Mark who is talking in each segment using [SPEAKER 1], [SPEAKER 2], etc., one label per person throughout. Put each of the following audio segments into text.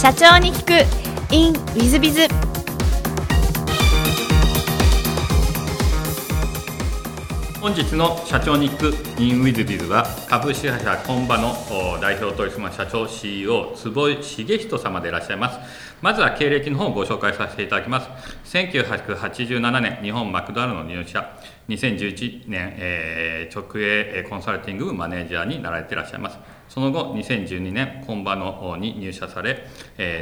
[SPEAKER 1] 社長に聞く。In ウィズビズ
[SPEAKER 2] 本日の社長に行く。In with biz は株式会社コンバの代表取締社長 CEO 坪井茂人様でいらっしゃいます。まずは経歴の方をご紹介させていただきます。1987年日本マクドナルドの入社。2011年、えー直営コンサルティングマネージャーになられていらっしゃいます。その後2012年本場のに入社され、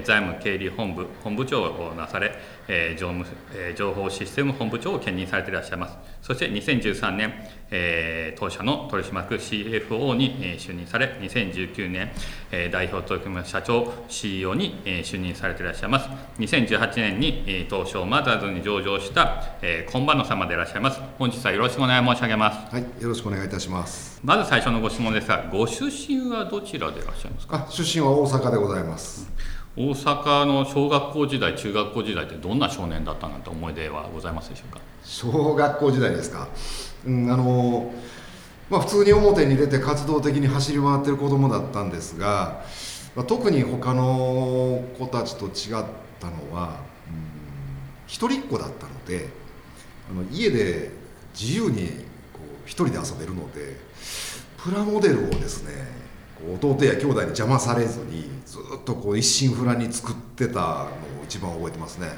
[SPEAKER 2] 財務経理本部本部長をなされ、えーえー情報システム本部長を兼任されていらっしゃいます。そして2013年、えー当社の取締役 CFO に、えー就任され2019年、えー代表取締役社長 CEO に、えー就任されていらっしゃいます。2018年に、えー東証マザーズに上場した、えー、コンバノ様でいらっしゃいます。本日はよろしくお願い申し上げます。
[SPEAKER 3] はい、よろしくお願いいたします。
[SPEAKER 2] まず最初のご質問ですがご出身はどちらでいらっしゃいますか？
[SPEAKER 3] あ、出身は大阪でございます。
[SPEAKER 2] 大阪の小学校時代中学校時代ってどんな少年だったなんて思い出はございますでしょうか？
[SPEAKER 3] 小学校時代ですか？うん、あのまあ普通に表に出て活動的に走り回ってる子供だったんですが、まあ、特に他の子たちと違ったのは、うん一人っ子だったので、あの家で自由にこう一人で遊べるので、プラモデルをですね。弟や兄弟に邪魔されずにずっとこう一心不乱に作ってたのを一番覚えてますね。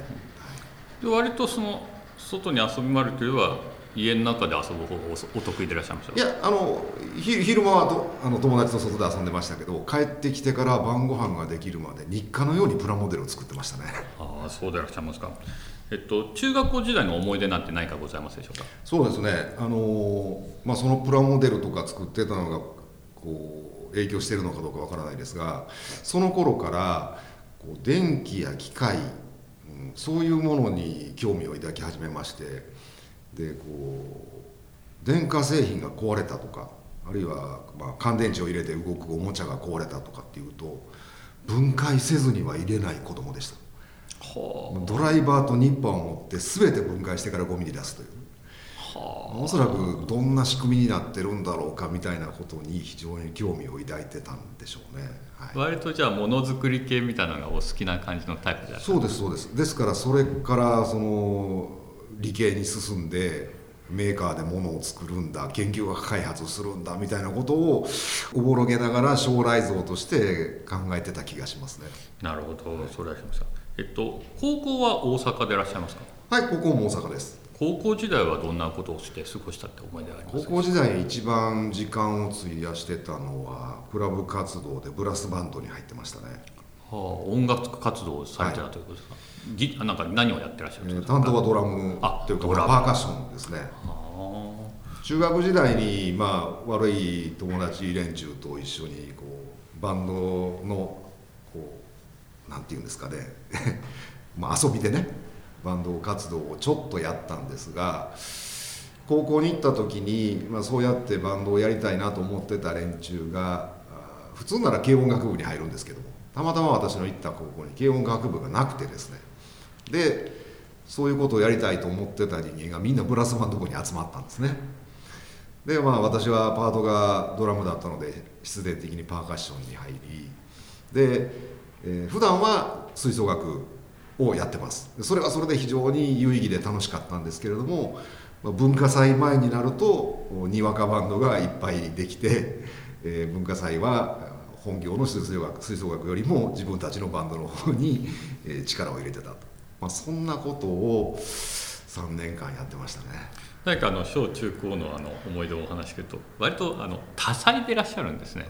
[SPEAKER 2] で割とその外に遊び回るというよりは家の中で遊ぶ方がおお得意でいらっしゃいました？
[SPEAKER 3] いやあのひ昼間はとあの友達と外で遊んでましたけど帰ってきてから晩ご飯ができるまで日課のようにプラモデルを作ってましたね。
[SPEAKER 2] ああそうでいらっしゃいますか。えっと中学校時代の思い出なんて何かございますでしょうか？
[SPEAKER 3] そうですね。あの、まあ、そのプラモデルとか作ってたのがこう影響しているのかどうかわからないですがその頃からこう電気や機械、うんそういうものに興味を抱き始めましてでこう電化製品が壊れたとかあるいは、まあ、乾電池を入れて動くおもちゃが壊れたとかっていうと分解せずには入れない子供でした。
[SPEAKER 2] は
[SPEAKER 3] ドライバーとニッパーを持って全て分解してからゴミに出すというおそらくどんな仕組みになってるんだろうかみたいなことに非常に興味を抱いてたんでしょうね、はい。
[SPEAKER 2] あ割とじゃあものづくり系みたいなのがお好きな感じのタイプでいらっしゃる
[SPEAKER 3] そうですそうです。ですからそれからその理系に進んでメーカーで物を作るんだ研究開発するんだみたいなことをおぼろげながら将来像として考えてた気がしますね。
[SPEAKER 2] なるほどそれはしましたえっと高校は大阪でいらっしゃいますか？
[SPEAKER 3] はいここも大阪です。
[SPEAKER 2] 高校時代はどんなことをして過ごしたって思い出があります？か
[SPEAKER 3] 高校時代に一番時間を費やしてたのはクラブ活動でブラスバンドに入ってましたね。
[SPEAKER 2] はあ、音楽活動をされてたということですか、ぎあなんか何をやってらっしゃるん
[SPEAKER 3] えー
[SPEAKER 2] ですか、
[SPEAKER 3] 担当はドラム
[SPEAKER 2] あ
[SPEAKER 3] というかパーカッションですね。
[SPEAKER 2] あ。
[SPEAKER 3] 中学時代にまあ悪い友達連中と一緒にこうバンドのこうなんていうんですかね。ま遊びでねバンド活動をちょっとやったんですが高校に行った時に、まあ、そうやってバンドをやりたいなと思ってた連中が普通なら軽音楽部に入るんですけどもたまたま私の行った高校に軽音楽部がなくてですね。でそういうことをやりたいと思ってた人間がみんなブラスバンド部に集まったんですね。でまあ私はパートがドラムだったので必然的にパーカッションに入りで、えー普段は吹奏楽をやってます。それはそれで非常に有意義で楽しかったんですけれども文化祭前になるとにわかバンドがいっぱいできて、えー文化祭は本業の吹奏楽吹奏楽よりも自分たちのバンドの方に力を入れてたと、まあ、そんなことを3年間やってましたね。
[SPEAKER 2] 何かあの小中高のあの思い出をお話しすると割とあの多彩でいらっしゃるんですね。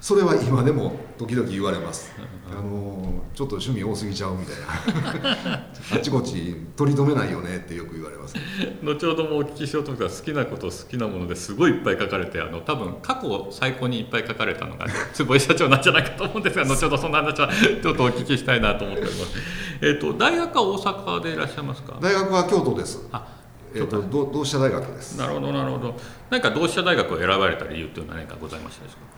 [SPEAKER 3] それは今でも時々言われます、あのちょっと趣味多すぎちゃうみたいな。あちこち取り留めないよねってよく言われます
[SPEAKER 2] 後ほどもお聞きしようと思ったら好きなこと好きなものですごいいっぱい書かれてあの多分過去最高にいっぱい書かれたのが 坪井社長なんじゃないかと思うんですが後ほどそんな話はちょっとお聞きしたいなと思っております。えっと大学は大阪でいらっしゃいますか？
[SPEAKER 3] 大学は京都です。
[SPEAKER 2] あ
[SPEAKER 3] えっとど同志社大学です。
[SPEAKER 2] なるほどなるほど。何か同志社大学を選ばれた理由というのは何かございましたでしょうか？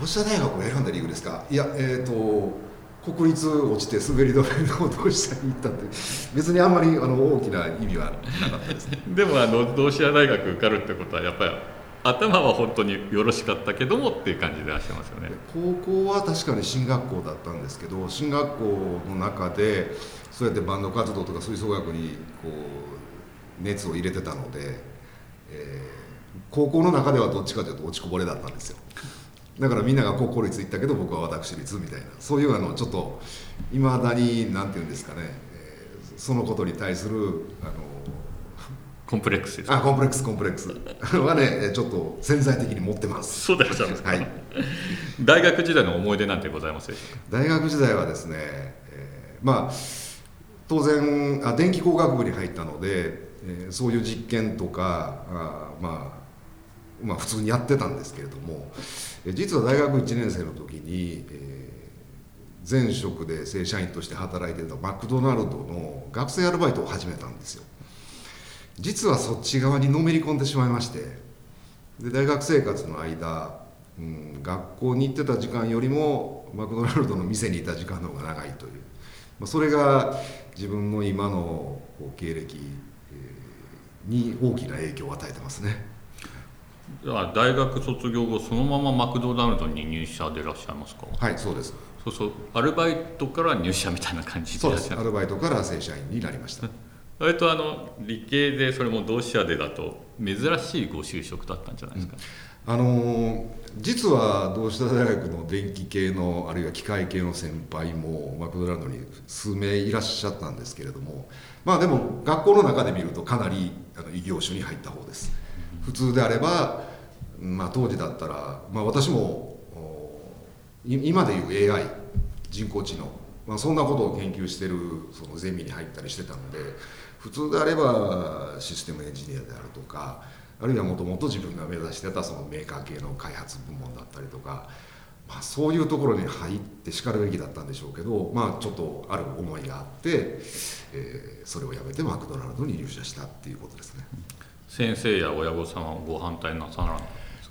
[SPEAKER 3] 同志社大学を選んだ理由ですか？いやえっ、と国立落ちて滑り止めの同志社に行ったって別にあんまりあの大きな意味はなかったですね。
[SPEAKER 2] でもあの同志社大学受かるってことはやっぱり頭は本当によろしかったけどもっていう感じでいらっしゃいますよね。
[SPEAKER 3] 高校は確かに進学校だったんですけど進学校の中でそうやってバンド活動とか吹奏楽にこう熱を入れてたので、えー高校の中ではどっちかというと落ちこぼれだったんですよだからみんなが高校立行ったけど僕は私立みたいなそういうあのちょっといまだに何て言うんですかね、えーそのことに対するあの
[SPEAKER 2] コンプレックスです
[SPEAKER 3] あコンプレックスコンプレックス。はねちょっと潜在的に持ってます。
[SPEAKER 2] そうでいらっしゃいますか、
[SPEAKER 3] はい。
[SPEAKER 2] 大学時代の思い出なんてございますでしょうか？
[SPEAKER 3] 大学時代はですね、えーまあ当然あ電気工学部に入ったので、えーそういう実験とかあまあまあ普通にやってたんですけれども実は大学1年生の時に、えー前職で正社員として働いてたマクドナルドの学生アルバイトを始めたんですよ。実はそっち側にのめり込んでしまいましてで大学生活の間、うん、学校に行ってた時間よりもマクドナルドの店にいた時間の方が長いという、まあ、それが自分の今の経歴、に大きな影響を与えてますね。
[SPEAKER 2] 大学卒業後そのままマクドナルドに入社でいらっしゃいますか？
[SPEAKER 3] はいそうです。
[SPEAKER 2] そうそうアルバイトから入社みたいな感じで
[SPEAKER 3] そ
[SPEAKER 2] いう
[SPEAKER 3] です。アルバイトから正社員になりました。
[SPEAKER 2] 割とあの理系でそれも同志社でだと珍しいご就職だったんじゃないですか、
[SPEAKER 3] あのー実は同志社大学の電気系のあるいは機械系の先輩もマクドナルドに数名いらっしゃったんですけれどもまあでも学校の中で見るとかなりあの異業種に入った方です普通であれば、まあ、当時だったら、まあ、私も今でいう AI 人工知能、まあ、そんなことを研究してるそのゼミに入ったりしてたので普通であればシステムエンジニアであるとかあるいはもともと自分が目指してたそのメーカー系の開発部門だったりとか、まあ、そういうところに入ってしかるべきだったんでしょうけど、まあ、ちょっとある思いがあって、えーそれをやめてマクドナルドに入社したっていうことですね。
[SPEAKER 2] 先生や親御さんはご反対なさらな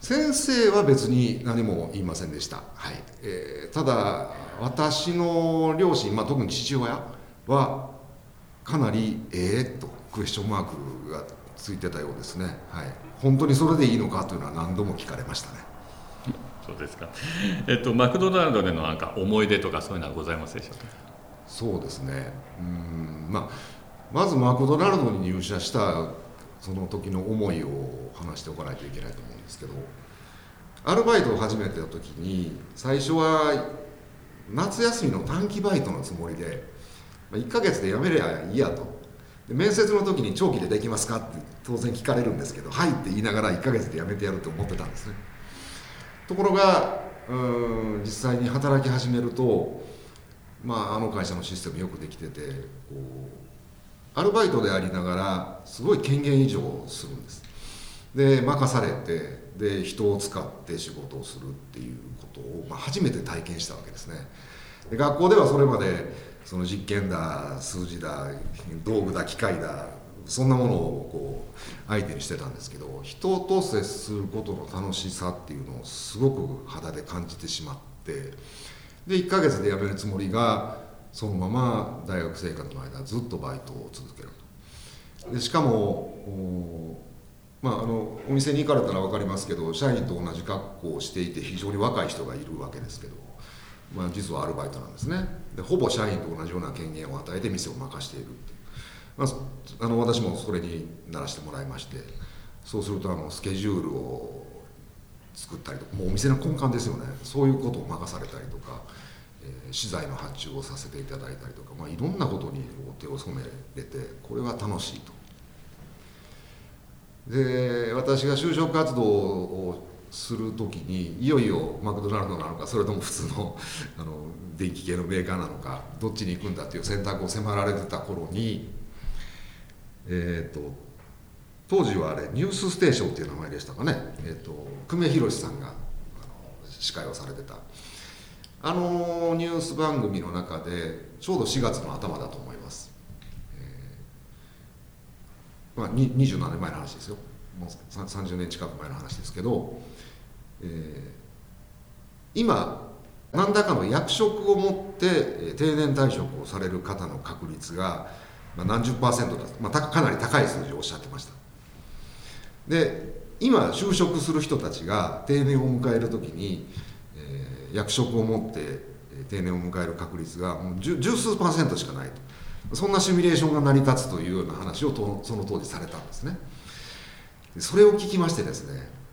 [SPEAKER 3] 先生は別に何も言いませんでした、はい。えーただ私の両親、まあ、特に父親はかなり「ええとクエスチョンマークがついてたようですね、はい、本当にそれでいいのかというのは何度も聞かれましたね。
[SPEAKER 2] そうですか。えっとマクドナルドでのなんか思い出とかそういうのはございますでしょうか？
[SPEAKER 3] そうですね。うん、まあ、まずマクドナルドに入社したその時の思いを話しておかないといけないと思うんですけどアルバイトを始めてた時に最初は夏休みの短期バイトのつもりで1ヶ月で辞めりゃいいやと。で面接の時に長期でできますかって当然聞かれるんですけど「はい」って言いながら1ヶ月で辞めてやると思ってたんですね。ところがうん実際に働き始めるとまあ、あの会社のシステムよくできててこうアルバイトでありながらすごい権限以上するんです。で任されてで人を使って仕事をするっていうことを、まあ、初めて体験したわけですね。で学校ではそれまでその実験だ数字だ道具だ機械だそんなものをこう相手にしてたんですけど人と接することの楽しさっていうのをすごく肌で感じてしまってで1ヶ月で辞めるつもりがそのまま大学生活の間ずっとバイトを続けると。でしかもおまあ、あのお店に行かれたら分かりますけど社員と同じ格好をしていて非常に若い人がいるわけですけど、まあ、実はアルバイトなんですね。でほぼ社員と同じような権限を与えて店を任している、まあ、あの私もそれにならしてもらいましてそうするとあのスケジュールを作ったりとかもうお店の根幹ですよね。そういうことを任されたりとか、資材の発注をさせていただいたりとか、まあ、いろんなことに手を染めれてこれは楽しいと。で私が就職活動をする時にいよいよマクドナルドなのかそれとも普通の あの電気系のメーカーなのかどっちに行くんだっていう選択を迫られてた頃にえっ、と当時はあれ「ニュースステーション」っていう名前でしたかね、えー、と久米宏さんがあの司会をされてたあのニュース番組の中でちょうど4月の頭だと思います、えーまあ、27年前の話ですよ。もう30年近く前の話ですけど、えー今何らかの役職を持って定年退職をされる方の確率が、何十パーセントだ、まあ、かなり高い数字をおっしゃってました。で今就職する人たちが定年を迎える時に、役職を持って定年を迎える確率がもう十数パーセントしかないと。そんなシミュレーションが成り立つというような話をとその当時されたんですね。それを聞きましてですね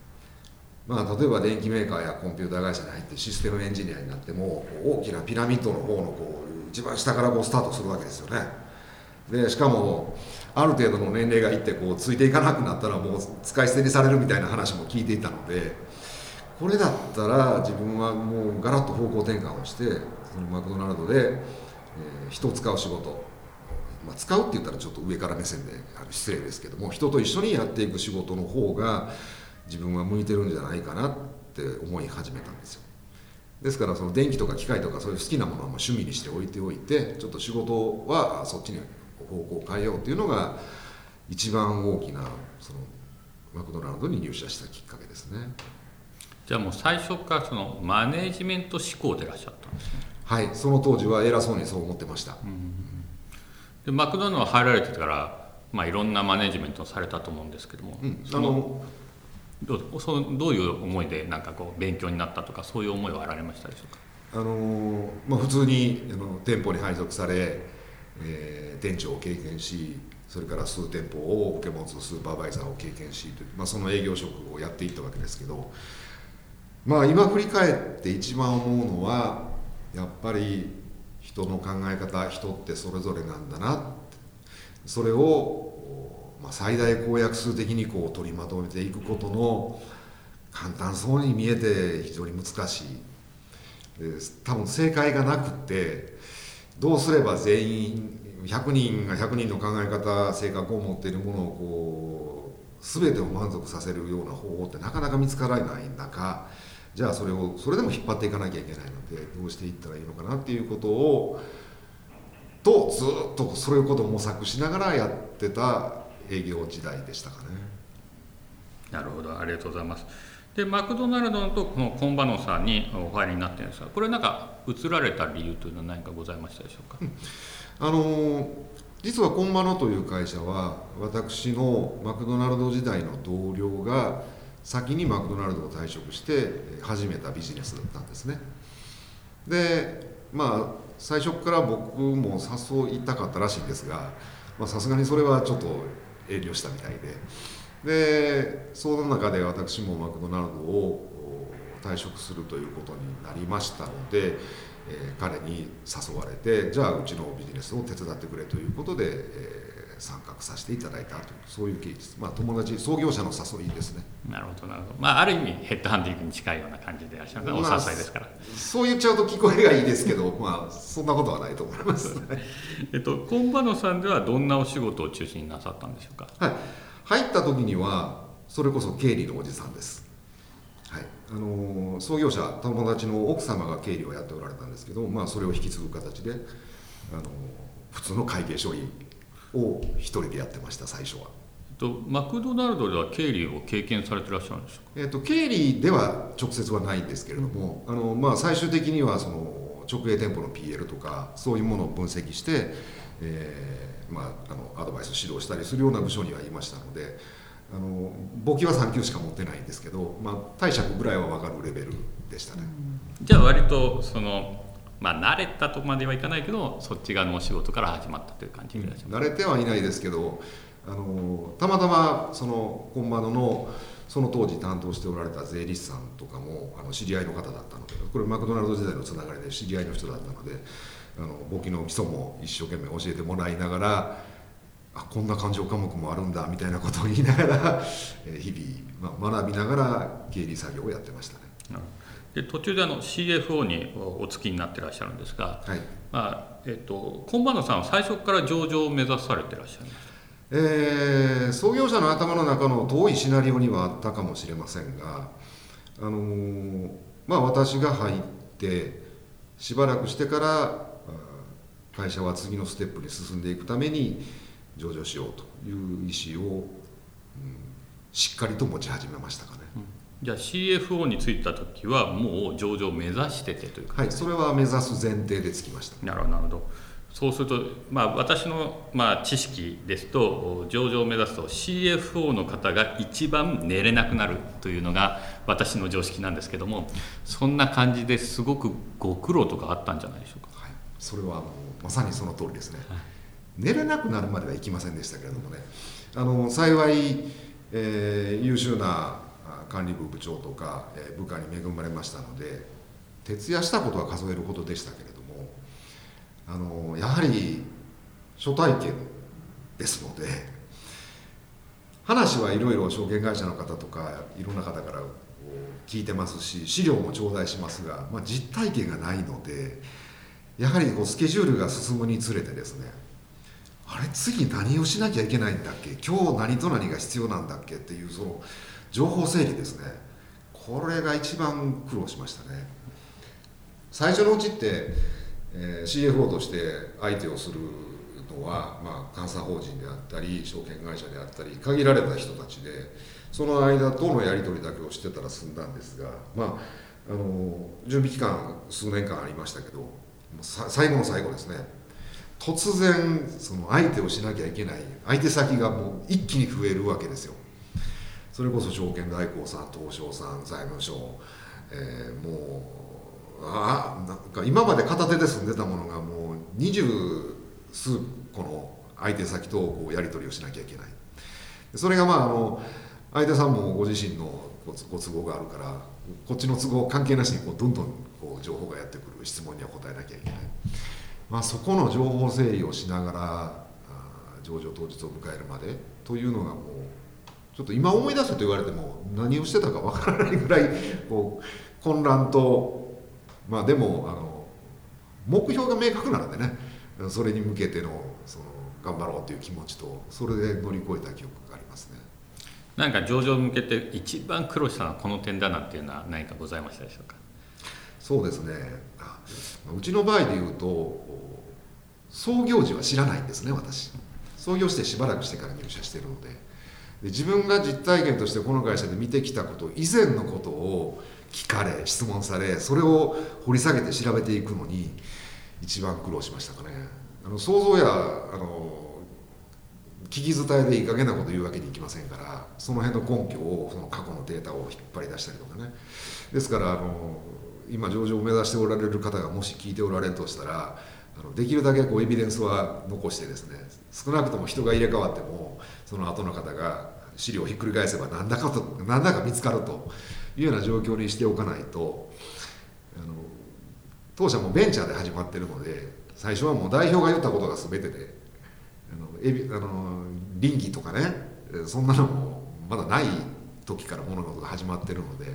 [SPEAKER 3] まあ、例えば電機メーカーやコンピューター会社に入ってシステムエンジニアになっても大きなピラミッドの方のこう一番下からこうスタートするわけですよね。でしかもある程度の年齢がいってこうついていかなくなったらもう使い捨てにされるみたいな話も聞いていたのでこれだったら自分はもうガラッと方向転換をしてそのマクドナルドで、えー人を使う仕事、まあ、使うって言ったらちょっと上から目線であの失礼ですけども人と一緒にやっていく仕事の方が自分は向いてるんじゃないかなって思い始めたんですよ。ですからその電気とか機械とかそういう好きなものはもう趣味にして置いておいてちょっと仕事はそっちに方向を変えようっていうのが一番大きなそのマクドナルドに入社したきっかけですね。
[SPEAKER 2] じゃあもう最初からそのマネージメント志向でいらっしゃったんですね。
[SPEAKER 3] はいその当時は偉そうにそう思ってました、
[SPEAKER 2] でマクドナルド入られてから、まあ、いろんなマネージメントをされたと思うんですけども、
[SPEAKER 3] うん
[SPEAKER 2] のどうそのどういう思いでなんかこう勉強になったとかそういう思いはあられましたでしょうか？
[SPEAKER 3] あのまあ、普通にあの店舗に配属され、えー店長を経験しそれから数店舗を受け持つスーパーバイザーを経験しという、まあ、その営業職をやっていったわけですけど、まあ、今振り返って一番思うのはやっぱり人の考え方人ってそれぞれなんだなそれを、まあ、最大公約数的にこう取りまとめていくことの簡単そうに見えて非常に難しい。多分正解がなくてどうすれば全員100人が100人の考え方性格を持っているものをこう全てを満足させるような方法ってなかなか見つからない中じゃあそれをそれでも引っ張っていかなきゃいけないのでどうしていったらいいのかなっていうことをとずっとそういうことを模索しながらやってた営業時代でしたかね。
[SPEAKER 2] なるほど。ありがとうございます。でマクドナルドとこのコンバノさんにお入りになってるんですがこれなんか移られた理由というのは何かございましたでしょうか、
[SPEAKER 3] あの実はコンバノという会社は私のマクドナルド時代の同僚が先にマクドナルドを退職して始めたビジネスだったんですね。でまあ最初から僕も誘いたかったらしいんですがさすがにそれはちょっと遠慮したみたいで。でその中で私もマクドナルドを退職するということになりましたので、えー彼に誘われてじゃあうちのビジネスを手伝ってくれということで、えー参画させていただいたとそういう経緯ですまあ友達創業者の誘いですね。
[SPEAKER 2] なるほどなるほど。まあある意味ヘッドハンティングに近いような感じでいらっしゃるお誘い
[SPEAKER 3] まあ
[SPEAKER 2] ですから、
[SPEAKER 3] そう言っちゃうと聞こえがいいですけどまあそんなことはないと思います、
[SPEAKER 2] えっと、コンバノさんではどんなお仕事を中心になさったんでしょうか？
[SPEAKER 3] はい、入った時にはそれこそ経理のおじさんです、はい。あのー創業者友達の奥様が経理をやっておられたんですけど、まあ、それを引き継ぐ形で、あのー普通の会計処理を一人でやってました最初は、
[SPEAKER 2] えっと、マクドナルドでは経理を経験されてらっしゃるんでしょうか？
[SPEAKER 3] えー、と経理では直接はないんですけれども、あのまあ、最終的にはその直営店舗の PL とかそういうものを分析して、えーまあ、あのアドバイス指導したりするような部署にはいましたのであの簿記は3級しか持ってないんですけど、まあ、貸借ぐらいは分かるレベルでしたね、
[SPEAKER 2] じゃあ割とそのまあ慣れたとまではいかないけどそっち側のお仕事から始まったという感じでいらっしゃいます、
[SPEAKER 3] 慣れてはいないですけどあのたまたまそのコンバノのその当時担当しておられた税理士さんとかもあの知り合いの方だったのでこれマクドナルド時代のつながりで知り合いの人だったのであの簿記の基礎も一生懸命教えてもらいながらあこんな勘定科目もあるんだみたいなことを言いながらえー日々、まあ、学びながら経理作業をやってましたね。
[SPEAKER 2] うんで途中であの CFO にお付きになってらっしゃるんですが、
[SPEAKER 3] はい
[SPEAKER 2] まあえっと、コンバノさんは最初から上場を目指されてらっしゃいます
[SPEAKER 3] えー創業者の頭の中の遠いシナリオにはあったかもしれませんが、あのーまあ、私が入ってしばらくしてから会社は次のステップに進んでいくために上場しようという意思を、うんしっかりと持ち始めましたかね。
[SPEAKER 2] じゃあ CFO に就いた時はもう上場を目指しててというか？
[SPEAKER 3] はい、それは目指す前提でつきました。
[SPEAKER 2] なるほどなるほど。そうすると、まあ、私の、まあ、知識ですと上場を目指すと CFO の方が一番寝れなくなるというのが私の常識なんですけどもそんな感じですごくご苦労とかあったんじゃないでしょうか？
[SPEAKER 3] はい、それはもうまさにその通りですね、はい、寝れなくなるまではいきませんでしたけれどもね。あの幸い、えー、優秀な管理部部長とか、え、部下に恵まれましたので徹夜したことは数えることでしたけれどもあのやはり初体験ですので話はいろいろ証券会社の方とかいろんな方から聞いてますし資料も頂戴しますが、まあ、実体験がないのでやはりこうスケジュールが進むにつれてですねあれ次何をしなきゃいけないんだっけ今日何と何が必要なんだっけっていうその情報整理ですね。これが一番苦労しましたね。最初のうちってえー、CFO として相手をするのは、まあ、監査法人であったり証券会社であったり限られた人たちでその間とのやり取りだけをしてたら済んだんですが、まあ、あの準備期間数年間ありましたけど最後の最後ですね。突然その相手をしなきゃいけない相手先がもう一気に増えるわけですよ。それこそ証券代行さん東証さん財務省、えー、もうあなんか今まで片手で住んでたものがもう二十数個の相手先とこうやり取りをしなきゃいけない。それがまああの相手さんもご自身のご都合があるからこっちの都合関係なしにこうどんどんこう情報がやってくる質問には答えなきゃいけない、まあ、そこの情報整理をしながら上場当日を迎えるまでというのがもうちょっと今思い出すと言われても何をしてたかわからないぐらいこう混乱とまあでもあの目標が明確なのでねそれに向けてのその頑張ろうという気持ちとそれで乗り越えた記憶がありますね。
[SPEAKER 2] なんか上場向けて一番苦労したのはこの点だなっていうのは何かございましたでしょうか？
[SPEAKER 3] そうですね。うちの場合でいうと創業時は知らないんですね私。創業してしばらくしてから入社してるのでで自分が実体験としてこの会社で見てきたこと以前のことを聞かれ質問されそれを掘り下げて調べていくのに一番苦労しましたかね。あの想像やあの聞き伝えでいい加減なこと言うわけにいきませんからその辺の根拠をその過去のデータを引っ張り出したりとかね。ですからあの今上場を目指しておられる方がもし聞いておられるとしたらあのできるだけこうエビデンスは残してですね少なくとも人が入れ替わってもその後の方が資料をひっくり返せば何だかと何だか見つかるというような状況にしておかないとあの当社もベンチャーで始まってるので最初はもう代表が言ったことが全てであのエビあの倫理とかねそんなのもまだない時から物事が始まってるので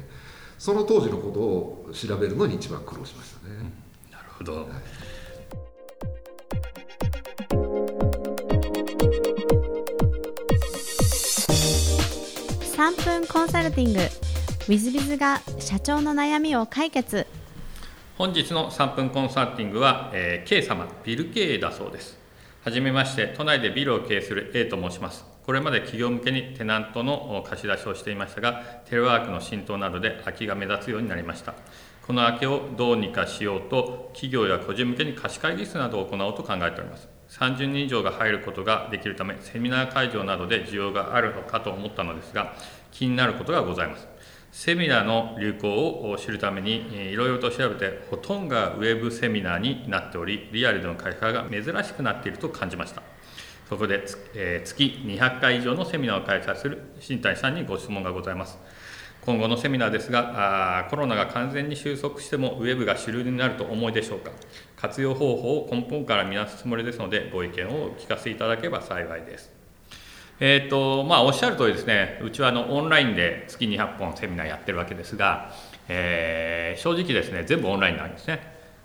[SPEAKER 3] その当時のことを調べるのに一番苦労しましたね。
[SPEAKER 2] うん、なるほど、はい
[SPEAKER 1] 3分コンサルティング。w i z b i z が社長の悩みを解決。
[SPEAKER 2] 本日の3分コンサルティングは、えー、K 様ビル経営だそうです。はじめまして都内でビルを経営する A と申します。これまで企業向けにテナントの貸し出しをしていましたがテレワークの浸透などで空きが目立つようになりました。この空きをどうにかしようと企業や個人向けに貸し会議室などを行おうと考えております。30人以上が入ることができるためセミナー会場などで需要があるのかと思ったのですが気になることがございます。セミナーの流行を知るためにいろいろと調べてほとんどがウェブセミナーになっておりリアルでの開催が珍しくなっていると感じました。そこで、えー、月200回以上のセミナーを開催する新谷さんにご質問がございます。今後のセミナーですがあコロナが完全に収束してもウェブが主流になると思いでしょうか？活用方法を根本から見直すつもりですのでご意見をお聞かせいただければ幸いですえーとまあ、おっしゃる通りですね、うちはあのオンラインで月200本セミナーやってるわけですが、えー、正直ですね、全部オンラインなんですね。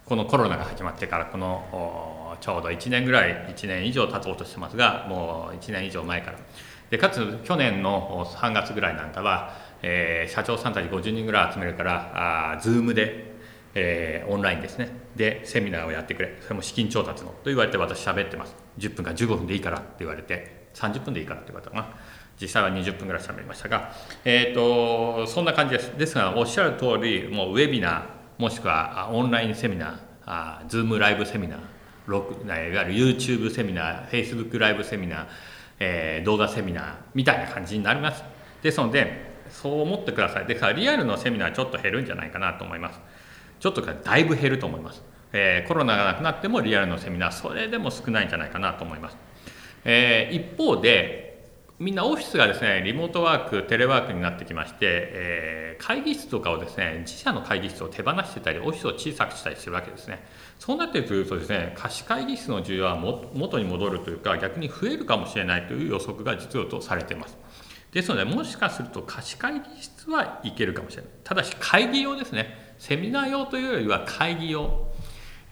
[SPEAKER 2] このコロナが始まってからこのちょうど1年ぐらい1年以上経とうとしてますがもう1年以上前からでかつ去年の3月ぐらいなんかは、えー、社長さんたち50人ぐらい集めるからあ Zoom で、えー、オンラインですね。でセミナーをやってくれ。それも資金調達の。と言われて私喋ってます。10分か15分でいいから。って言われて。30分でいいからって言われたかな。実際は20分ぐらい喋りましたが、えーと、そんな感じです。ですがおっしゃる通りもうウェビナーもしくはオンラインセミナーあズームライブセミナーいわゆる YouTube セミナー Facebook ライブセミナー、えー、動画セミナーみたいな感じになります。ですのでそう思ってください。でからリアルのセミナーちょっと減るんじゃないかなと思います。ちょっとだいぶ減ると思います、えー、コロナがなくなってもリアルのセミナーそれでも少ないんじゃないかなと思います、えー、一方でみんなオフィスがですねリモートワークテレワークになってきまして、えー、会議室とかをですね自社の会議室を手放してたりオフィスを小さくしたりするわけですね。そうなってくるとですね貸し会議室の需要はも元に戻るというか逆に増えるかもしれないという予測が実用とされています。ですのでもしかすると貸し会議室はいけるかもしれない。ただし会議用ですね。セミナー用というよりは会議用、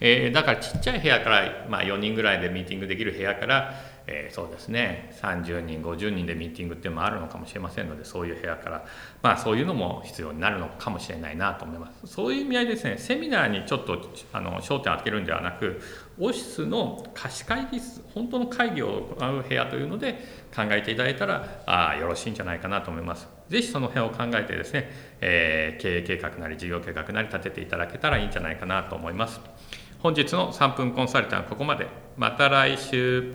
[SPEAKER 2] えー、だからちっちゃい部屋から、まあ、4人ぐらいでミーティングできる部屋からえー、そうですね。30人50人でミーティングっていうのもあるのかもしれませんのでそういう部屋から。まあそういうのも必要になるのかもしれないなと思います。そういう意味合いですねセミナーにちょっとあの焦点を当てるんではなくオフィスの貸し会議室本当の会議を行う部屋というので考えていただいたらあよろしいんじゃないかなと思います。ぜひその辺を考えてですね、えー、経営計画なり事業計画なり立てていただけたらいいんじゃないかなと思います。本日の3分コンサルタントはここまで。また来週。